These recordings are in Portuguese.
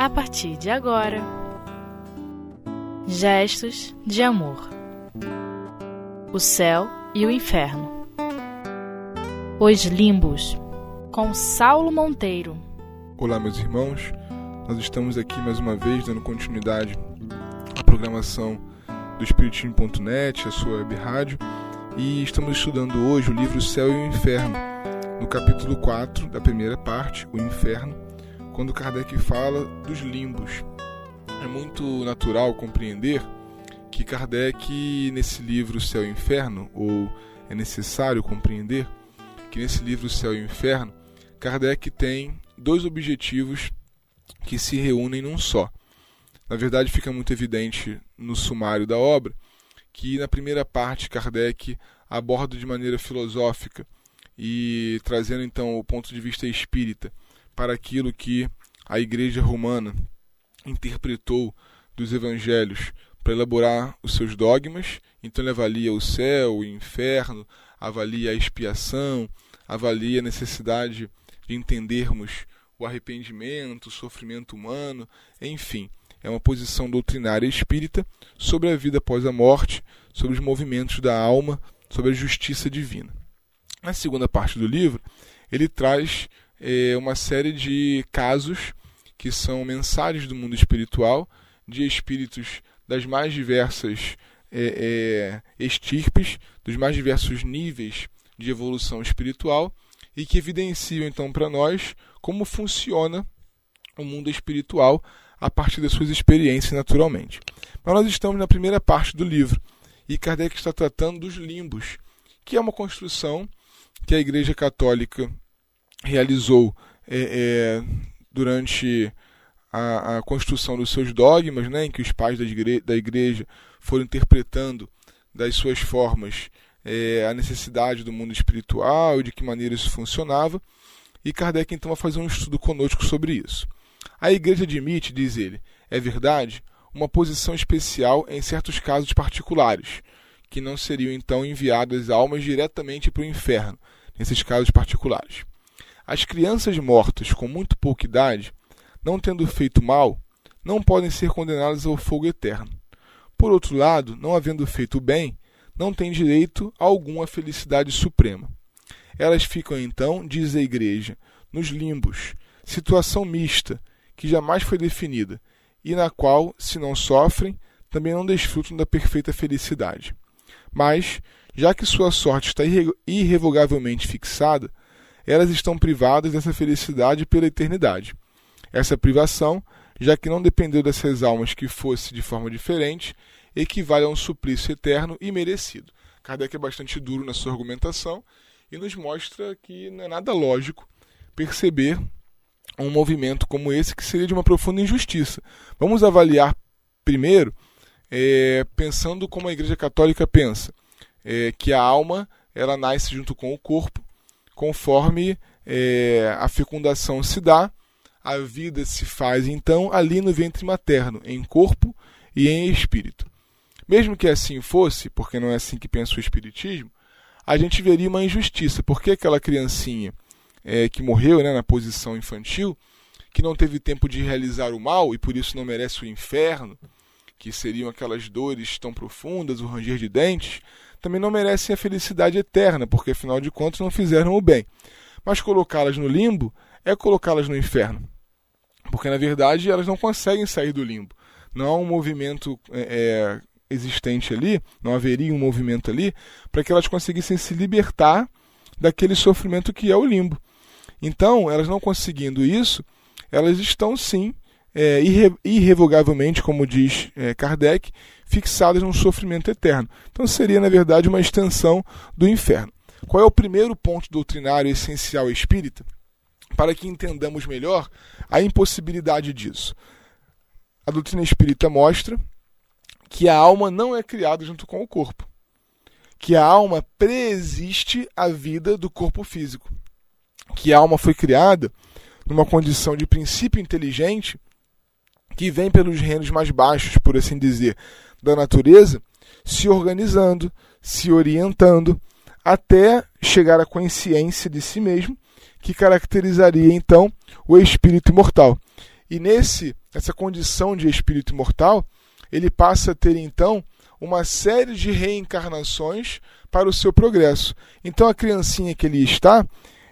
a partir de agora. Gestos de amor. O céu e o inferno. Os limbos. Com Saulo Monteiro. Olá, meus irmãos. Nós estamos aqui mais uma vez dando continuidade à programação do Espiritismo.net, a sua web rádio, e estamos estudando hoje o livro Céu e o Inferno, no capítulo 4 da primeira parte, O Inferno, quando Kardec fala dos limbos. É muito natural compreender que Kardec, nesse livro Céu e Inferno, ou é necessário compreender que nesse livro Céu e Inferno, Kardec tem dois objetivos que se reúnem num só. Na verdade, fica muito evidente no sumário da obra que, na primeira parte, Kardec aborda de maneira filosófica e trazendo então o ponto de vista espírita para aquilo que a Igreja Romana interpretou dos evangelhos para elaborar os seus dogmas. Então ele avalia o céu, o inferno, avalia a expiação, avalia a necessidade de entendermos o arrependimento, o sofrimento humano, enfim, é uma posição doutrinária espírita sobre a vida após a morte, sobre os movimentos da alma, sobre a justiça divina. Na segunda parte do livro, ele traz é, uma série de casos que são mensagens do mundo espiritual, de espíritos das mais diversas é, é, estirpes, dos mais diversos níveis de evolução espiritual e que evidenciam então para nós como funciona o mundo espiritual a partir das suas experiências naturalmente. Mas nós estamos na primeira parte do livro e Kardec está tratando dos limbos, que é uma construção que a Igreja Católica realizou é, é, durante a, a, construção dos seus dogmas, né, em que os pais da igreja, da igreja foram interpretando das suas formas é, a necessidade do mundo espiritual e de que maneira isso funcionava. E Kardec então vai fazer um estudo conosco sobre isso. A igreja admite, diz ele, é verdade, uma posição especial em certos casos particulares, que não seriam então enviadas almas diretamente para o inferno, nesses casos particulares. As crianças mortas com muito pouca idade, não tendo feito mal, não podem ser condenadas ao fogo eterno. Por outro lado, não havendo feito bem, não têm direito algum à felicidade suprema. Elas ficam então, diz a Igreja, nos limbos, situação mista, que jamais foi definida, e na qual, se não sofrem, também não desfrutam da perfeita felicidade. Mas, já que sua sorte está irrevogavelmente fixada, elas estão privadas dessa felicidade pela eternidade. Essa privação, já que não dependeu dessas almas que fosse de forma diferente, equivale a um suplício eterno e merecido. Kardec é bastante duro na sua argumentação e nos mostra que não é nada lógico perceber um movimento como esse que seria de uma profunda injustiça. Vamos avaliar primeiro, é, pensando como a Igreja Católica pensa, é, que a alma ela nasce junto com o corpo, conforme é, a fecundação se dá, a vida se faz então ali no ventre materno, em corpo e em espírito. Mesmo que assim fosse, porque não é assim que pensa o Espiritismo, a gente veria uma injustiça, porque aquela criancinha é, que morreu né, na posição infantil, que não teve tempo de realizar o mal e por isso não merece o inferno, que seriam aquelas dores tão profundas, o ranger de dentes, também não merecem a felicidade eterna, porque afinal de contas não fizeram o bem. Mas colocá-las no limbo é colocá-las no inferno, porque na verdade elas não conseguem sair do limbo. Não há um movimento é, é existente ali, não haveria um movimento ali, para que elas conseguissem se libertar daquele sofrimento que é o limbo. Então, elas não conseguindo isso, elas estão sim, é, irre irrevogavelmente, como diz é, Kardec, fixadas num sofrimento eterno. Então, seria, na verdade, uma extensão do inferno. Qual é o primeiro ponto doutrinário essencial espírita? Para que entendamos melhor a impossibilidade disso. A doutrina espírita mostra que a alma não é criada junto com o corpo, que a alma preexiste à vida do corpo físico, que a alma foi criada numa condição de princípio inteligente que vem pelos reinos mais baixos, por assim dizer, da natureza, se organizando, se orientando, até chegar à consciência de si mesmo, que caracterizaria então o espírito imortal. E nesse essa condição de espírito imortal, ele passa a ter então uma série de reencarnações para o seu progresso. Então a criancinha que ele está,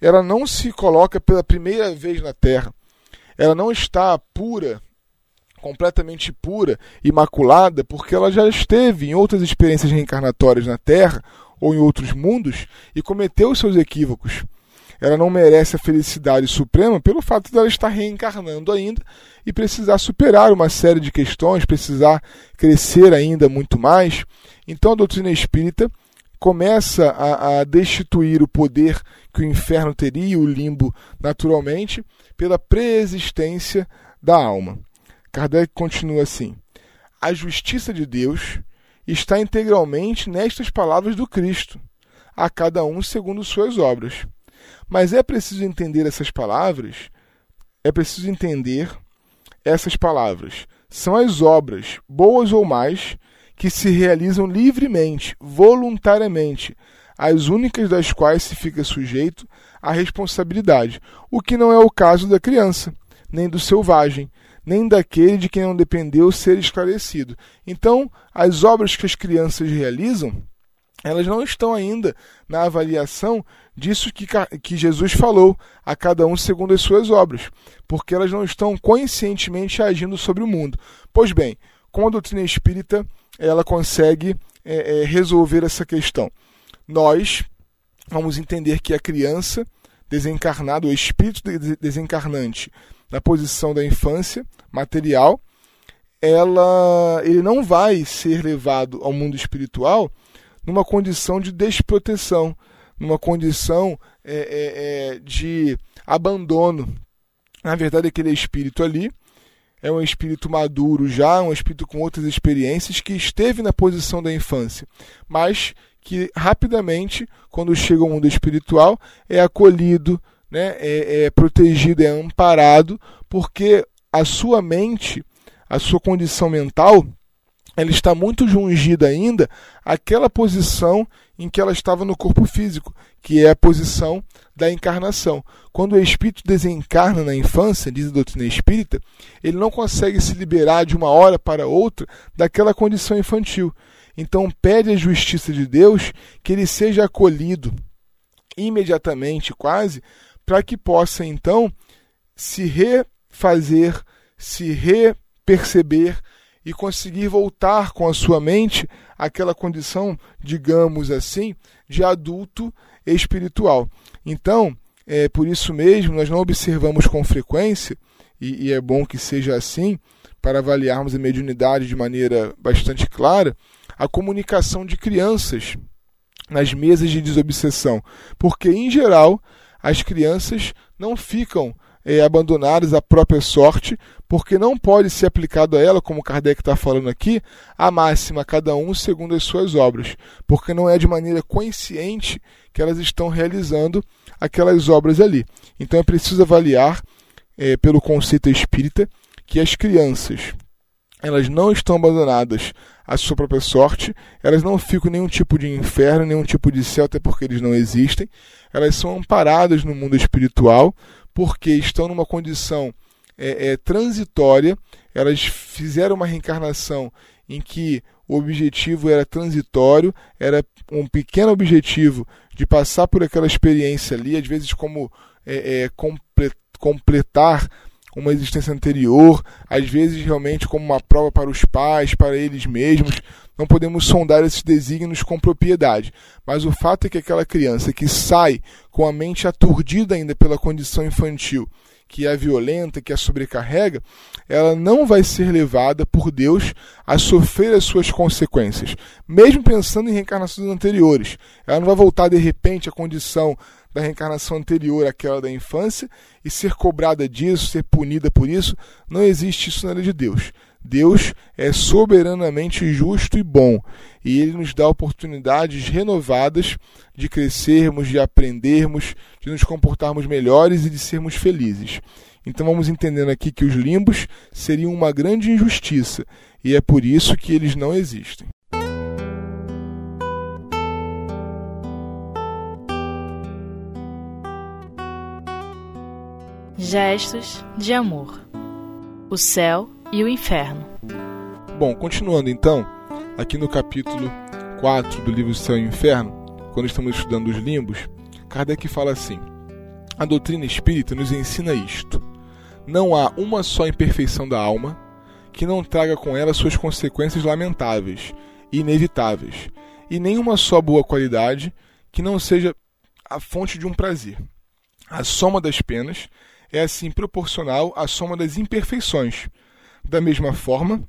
ela não se coloca pela primeira vez na Terra. Ela não está pura, completamente pura, imaculada, porque ela já esteve em outras experiências reencarnatórias na Terra ou em outros mundos e cometeu os seus equívocos. Ela não merece a felicidade suprema pelo fato de ela estar reencarnando ainda e precisar superar uma série de questões, precisar crescer ainda muito mais. Então a doutrina espírita começa a, a destituir o poder que o inferno teria, o limbo, naturalmente, pela preexistência da alma. Kardec continua assim: a justiça de Deus está integralmente nestas palavras do Cristo, a cada um segundo suas obras. Mas é preciso entender essas palavras, é preciso entender essas palavras. São as obras, boas ou mais, que se realizam livremente, voluntariamente, as únicas das quais se fica sujeito à responsabilidade, o que não é o caso da criança, nem do selvagem, nem daquele de quem não dependeu ser esclarecido. Então, as obras que as crianças realizam, elas não estão ainda na avaliação disso que, que Jesus falou, a cada um segundo as suas obras, porque elas não estão conscientemente agindo sobre o mundo. Pois bem, com a doutrina espírita, ela consegue é, é, resolver essa questão. Nós vamos entender que a criança desencarnada, o espírito desencarnante, na posição da infância material, ela, ele não vai ser levado ao mundo espiritual numa condição de desproteção, numa condição é, é, é, de abandono. Na verdade, aquele espírito ali é um espírito maduro já, um espírito com outras experiências que esteve na posição da infância, mas que rapidamente, quando chega ao mundo espiritual, é acolhido, né, é, é protegido, é amparado, porque a sua mente, a sua condição mental, ela está muito jungida ainda àquela posição em que ela estava no corpo físico, que é a posição da encarnação. Quando o espírito desencarna na infância, diz a doutrina espírita, ele não consegue se liberar de uma hora para outra daquela condição infantil. Então pede à justiça de Deus que ele seja acolhido imediatamente, quase, para que possa então se refazer, se reperceber e conseguir voltar com a sua mente àquela condição, digamos assim, de adulto espiritual. Então, é por isso mesmo, nós não observamos com frequência, e, e é bom que seja assim, para avaliarmos a mediunidade de maneira bastante clara, a comunicação de crianças nas mesas de desobsessão, porque em geral as crianças não ficam é, abandonadas à própria sorte, porque não pode ser aplicado a ela, como Kardec está falando aqui, a máxima, cada um segundo as suas obras, porque não é de maneira consciente que elas estão realizando aquelas obras ali. Então é preciso avaliar, é, pelo conceito espírita, que as crianças elas não estão abandonadas à sua própria sorte, elas não ficam nenhum tipo de inferno, nenhum tipo de céu, até porque eles não existem. Elas são amparadas no mundo espiritual, porque estão numa condição é, é, transitória, elas fizeram uma reencarnação em que o objetivo era transitório, era um pequeno objetivo de passar por aquela experiência ali, às vezes como é, é completar uma existência anterior, às vezes realmente como uma prova para os pais, para eles mesmos. Não podemos sondar esses desígnios com propriedade, mas o fato é que aquela criança que sai com a mente aturdida ainda pela condição infantil, que é violenta, que a sobrecarrega, ela não vai ser levada por Deus a sofrer as suas consequências, mesmo pensando em reencarnações anteriores. Ela não vai voltar de repente à condição da reencarnação anterior àquela da infância e ser cobrada disso, ser punida por isso. Não existe isso na lei de Deus. Deus é soberanamente justo e bom, e ele nos dá oportunidades renovadas de crescermos, de aprendermos, de nos comportarmos melhores e de sermos felizes. Então vamos entendendo aqui que os limbos seriam uma grande injustiça, e é por isso que eles não existem. Gestos de amor. o céu e o inferno. Bom, continuando então, aqui no capítulo 4 do livro Céu e Inferno, quando estamos estudando os limbos, Kardec fala assim: A doutrina espírita nos ensina isto. Não há uma só imperfeição da alma que não traga com ela suas consequências lamentáveis e inevitáveis, e nenhuma só boa qualidade que não seja a fonte de um prazer. A soma das penas é assim proporcional à soma das imperfeições, da mesma forma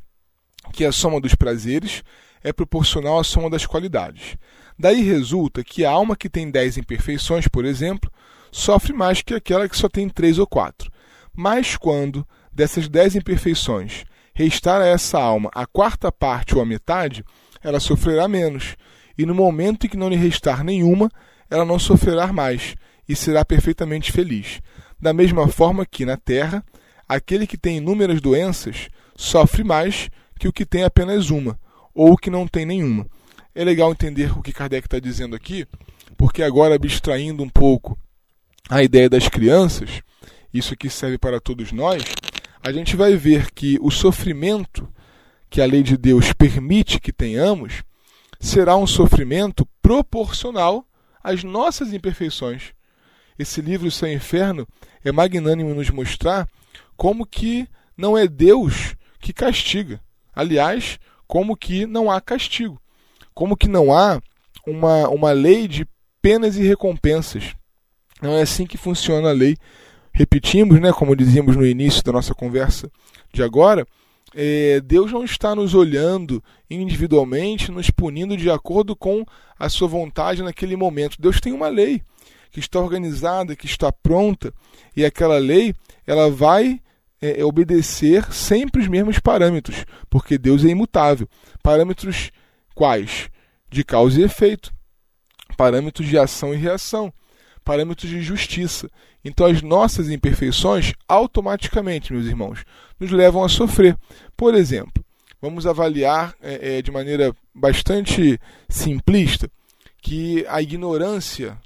que a soma dos prazeres é proporcional à soma das qualidades. Daí resulta que a alma que tem dez imperfeições, por exemplo, sofre mais que aquela que só tem três ou quatro. Mas quando dessas dez imperfeições restar a essa alma a quarta parte ou a metade, ela sofrerá menos, e no momento em que não lhe restar nenhuma, ela não sofrerá mais e será perfeitamente feliz. Da mesma forma que, na Terra, aquele que tem inúmeras doenças sofre mais que o que tem apenas uma, ou o que não tem nenhuma. É legal entender o que Kardec está dizendo aqui, porque agora, abstraindo um pouco a ideia das crianças, isso aqui serve para todos nós, a gente vai ver que o sofrimento que a lei de Deus permite que tenhamos será um sofrimento proporcional às nossas imperfeições. Esse livro, Sem Inferno, é magnânimo nos mostrar como que não é Deus que castiga. Aliás, como que não há castigo. Como que não há uma, uma lei de penas e recompensas. Não é assim que funciona a lei. Repetimos, né, como dizíamos no início da nossa conversa de agora, é, Deus não está nos olhando individualmente, nos punindo de acordo com a sua vontade naquele momento. Deus tem uma lei que está organizada, que está pronta, e aquela lei ela vai é, obedecer sempre os mesmos parâmetros, porque Deus é imutável. Parâmetros quais? De causa e efeito, parâmetros de ação e reação, parâmetros de justiça. Então, as nossas imperfeições, automaticamente, meus irmãos, nos levam a sofrer. Por exemplo, vamos avaliar é, é, de maneira bastante simplista que a ignorância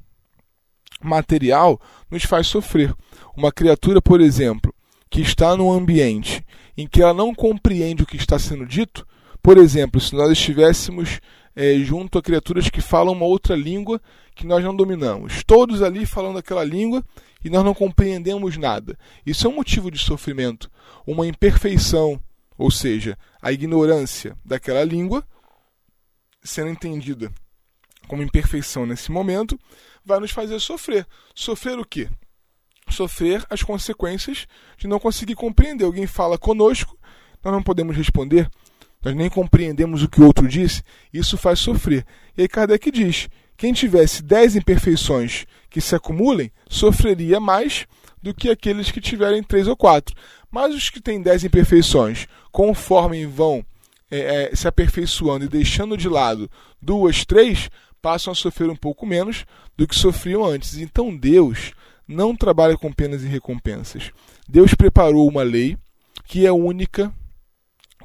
material nos faz sofrer. Uma criatura, por exemplo, que está num ambiente em que ela não compreende o que está sendo dito, por exemplo, se nós estivéssemos é, junto a criaturas que falam uma outra língua que nós não dominamos, todos ali falando aquela língua e nós não compreendemos nada. Isso é um motivo de sofrimento, uma imperfeição, ou seja, a ignorância daquela língua sendo entendida como imperfeição nesse momento, vai nos fazer sofrer. Sofrer o quê? Sofrer as consequências de não conseguir compreender. Alguém fala conosco, nós não podemos responder, nós nem compreendemos o que o outro disse, isso faz sofrer. E aí Kardec diz: quem tivesse dez imperfeições que se acumulem, sofreria mais do que aqueles que tiverem três ou quatro. Mas os que têm dez imperfeições, conforme vão é, é, se aperfeiçoando e deixando de lado duas, três, passam a sofrer um pouco menos do que sofriam antes. Então Deus não trabalha com penas e recompensas. Deus preparou uma lei que é única,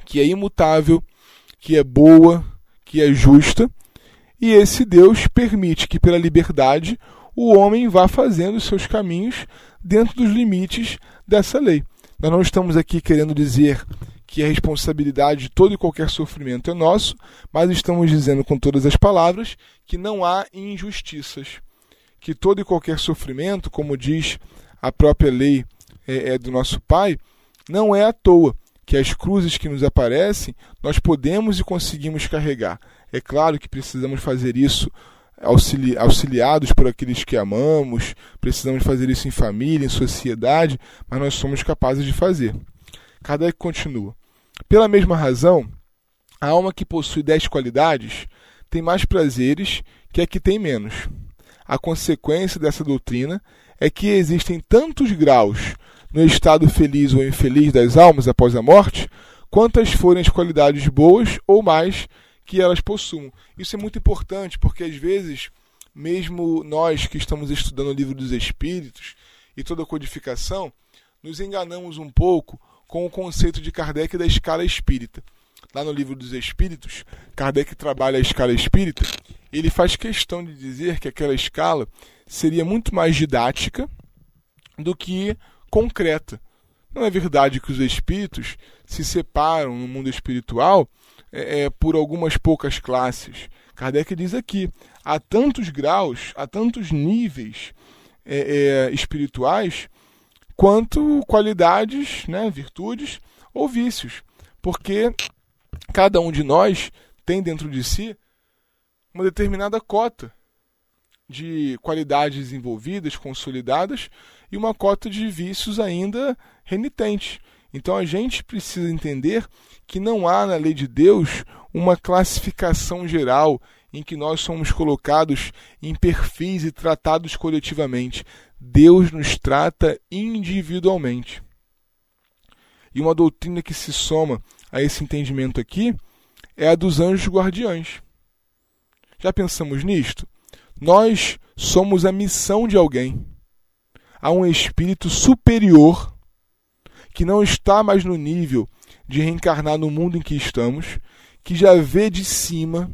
que é imutável, que é boa, que é justa, e esse Deus permite que, pela liberdade, o homem vá fazendo os seus caminhos dentro dos limites dessa lei. Nós não estamos aqui querendo dizer que a responsabilidade de todo e qualquer sofrimento é nosso, mas estamos dizendo com todas as palavras que não há injustiças, que todo e qualquer sofrimento, como diz a própria lei é, é do nosso Pai, não é à toa, que as cruzes que nos aparecem nós podemos e conseguimos carregar. É claro que precisamos fazer isso auxili auxiliados por aqueles que amamos, precisamos fazer isso em família, em sociedade, mas nós somos capazes de fazer. Kardec continua. Pela mesma razão, a alma que possui dez qualidades tem mais prazeres que a que tem menos. A consequência dessa doutrina é que existem tantos graus no estado feliz ou infeliz das almas após a morte, quantas forem as qualidades boas ou mais que elas possuam. Isso é muito importante porque às vezes, mesmo nós que estamos estudando o livro dos Espíritos e toda a codificação, nos enganamos um pouco com o conceito de Kardec da escala espírita. Lá no livro dos Espíritos, Kardec trabalha a escala espírita. Ele faz questão de dizer que aquela escala seria muito mais didática do que concreta. Não é verdade que os espíritos se separam no mundo espiritual é, é, por algumas poucas classes. Kardec diz aqui: há tantos graus, há tantos níveis é, é espirituais quanto qualidades, né, virtudes ou vícios, porque cada um de nós tem dentro de si uma determinada cota de qualidades envolvidas, consolidadas, e uma cota de vícios ainda renitentes. Então a gente precisa entender que não há na lei de Deus uma classificação geral em que nós somos colocados em perfis e tratados coletivamente. Deus nos trata individualmente. E uma doutrina que se soma a esse entendimento aqui é a dos anjos guardiães. Já pensamos nisto? Nós somos a missão de alguém. Há um espírito superior que não está mais no nível de reencarnar no mundo em que estamos, que já vê de cima,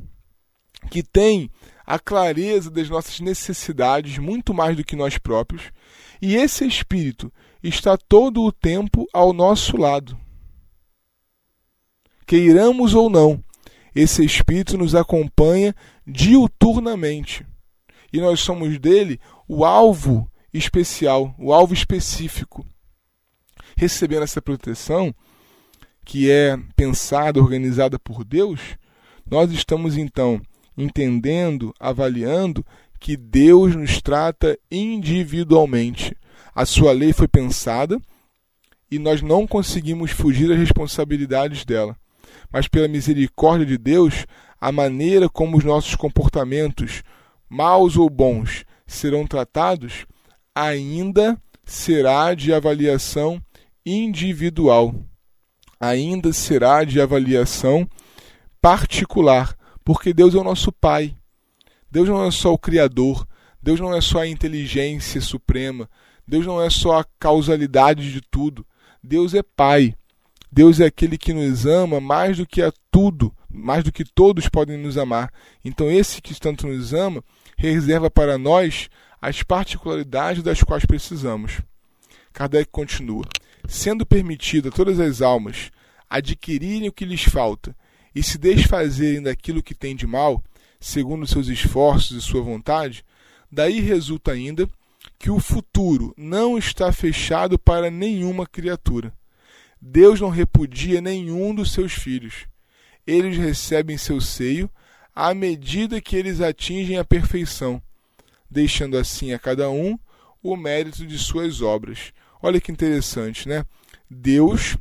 que tem a clareza das nossas necessidades muito mais do que nós próprios, e esse espírito está todo o tempo ao nosso lado. Queiramos ou não, esse espírito nos acompanha diuturnamente. E nós somos dele o alvo especial, o alvo específico recebendo essa proteção, que é pensada, organizada por Deus, nós estamos então entendendo, avaliando que Deus nos trata individualmente. A sua lei foi pensada e nós não conseguimos fugir das responsabilidades dela. Mas pela misericórdia de Deus, a maneira como os nossos comportamentos, maus ou bons, serão tratados, ainda será de avaliação individual. Ainda será de avaliação particular, porque Deus é o nosso Pai. Deus não é só o Criador, Deus não é só a inteligência suprema, Deus não é só a causalidade de tudo. Deus é Pai. Deus é aquele que nos ama mais do que a tudo, mais do que todos podem nos amar. Então, esse que tanto nos ama, reserva para nós as particularidades das quais precisamos. Kardec continua: sendo permitido a todas as almas adquirirem o que lhes falta e se desfazerem daquilo que tem de mal, segundo seus esforços e sua vontade, daí resulta ainda que o futuro não está fechado para nenhuma criatura. Deus não repudia nenhum dos seus filhos. Eles recebem seu seio à medida que eles atingem a perfeição, deixando assim a cada um o mérito de suas obras, Olha que interessante, né? Deus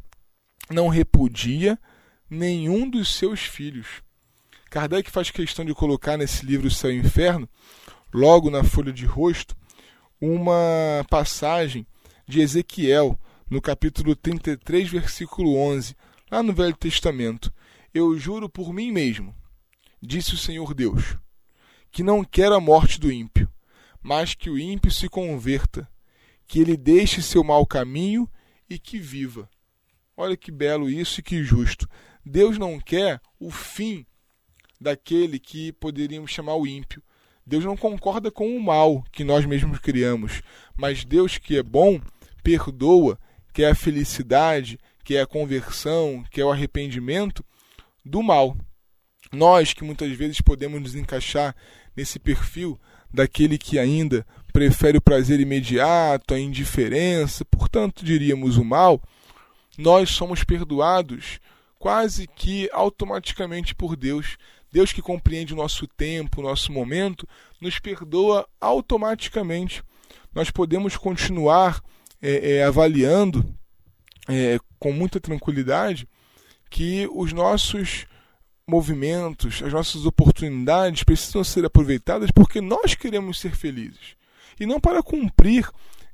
não repudia nenhum dos seus filhos. Kardec faz questão de colocar nesse livro Céu e Inferno, logo na folha de rosto, uma passagem de Ezequiel, no capítulo 33, versículo 11, lá no Velho Testamento. Eu juro por mim mesmo, disse o Senhor Deus, que não quero a morte do ímpio, mas que o ímpio se converta que ele deixe seu mau caminho e que viva. Olha que belo isso e que justo. Deus não quer o fim daquele que poderíamos chamar o ímpio. Deus não concorda com o mal que nós mesmos criamos, mas Deus que é bom, perdoa, quer a felicidade, quer a conversão, quer o arrependimento do mal. Nós que muitas vezes podemos nos encaixar nesse perfil daquele que ainda prefere o prazer imediato, a indiferença, portanto, diríamos o mal, nós somos perdoados quase que automaticamente por Deus. Deus que compreende o nosso tempo, o nosso momento, nos perdoa automaticamente. Nós podemos continuar é, é, avaliando é, com muita tranquilidade que os nossos movimentos, as nossas oportunidades precisam ser aproveitadas porque nós queremos ser felizes e não para cumprir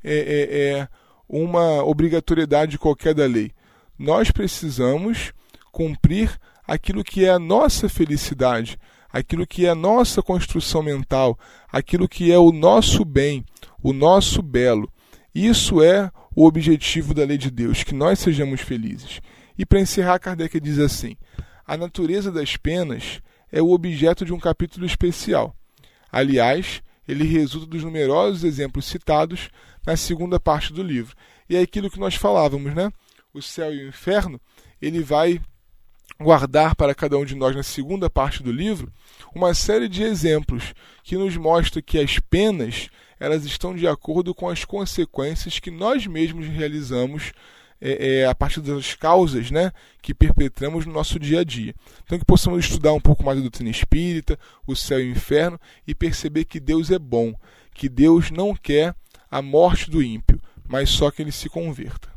é, é, é, uma obrigatoriedade qualquer da lei. Nós precisamos cumprir aquilo que é a nossa felicidade, aquilo que é a nossa construção mental, aquilo que é o nosso bem, o nosso belo. Isso é o objetivo da lei de Deus, que nós sejamos felizes. E para encerrar, Kardec diz assim: a natureza das penas é o objeto de um capítulo especial. Aliás, ele resulta dos numerosos exemplos citados na segunda parte do livro. E é aquilo que nós falávamos, né? O céu e o inferno, ele vai guardar para cada um de nós na segunda parte do livro uma série de exemplos que nos mostra que as penas elas estão de acordo com as consequências que nós mesmos realizamos é, é, a partir das causas né, que perpetramos no nosso dia a dia. Então, que possamos estudar um pouco mais a doutrina espírita, o céu e o inferno, e perceber que Deus é bom, que Deus não quer a morte do ímpio, mas só que ele se converta.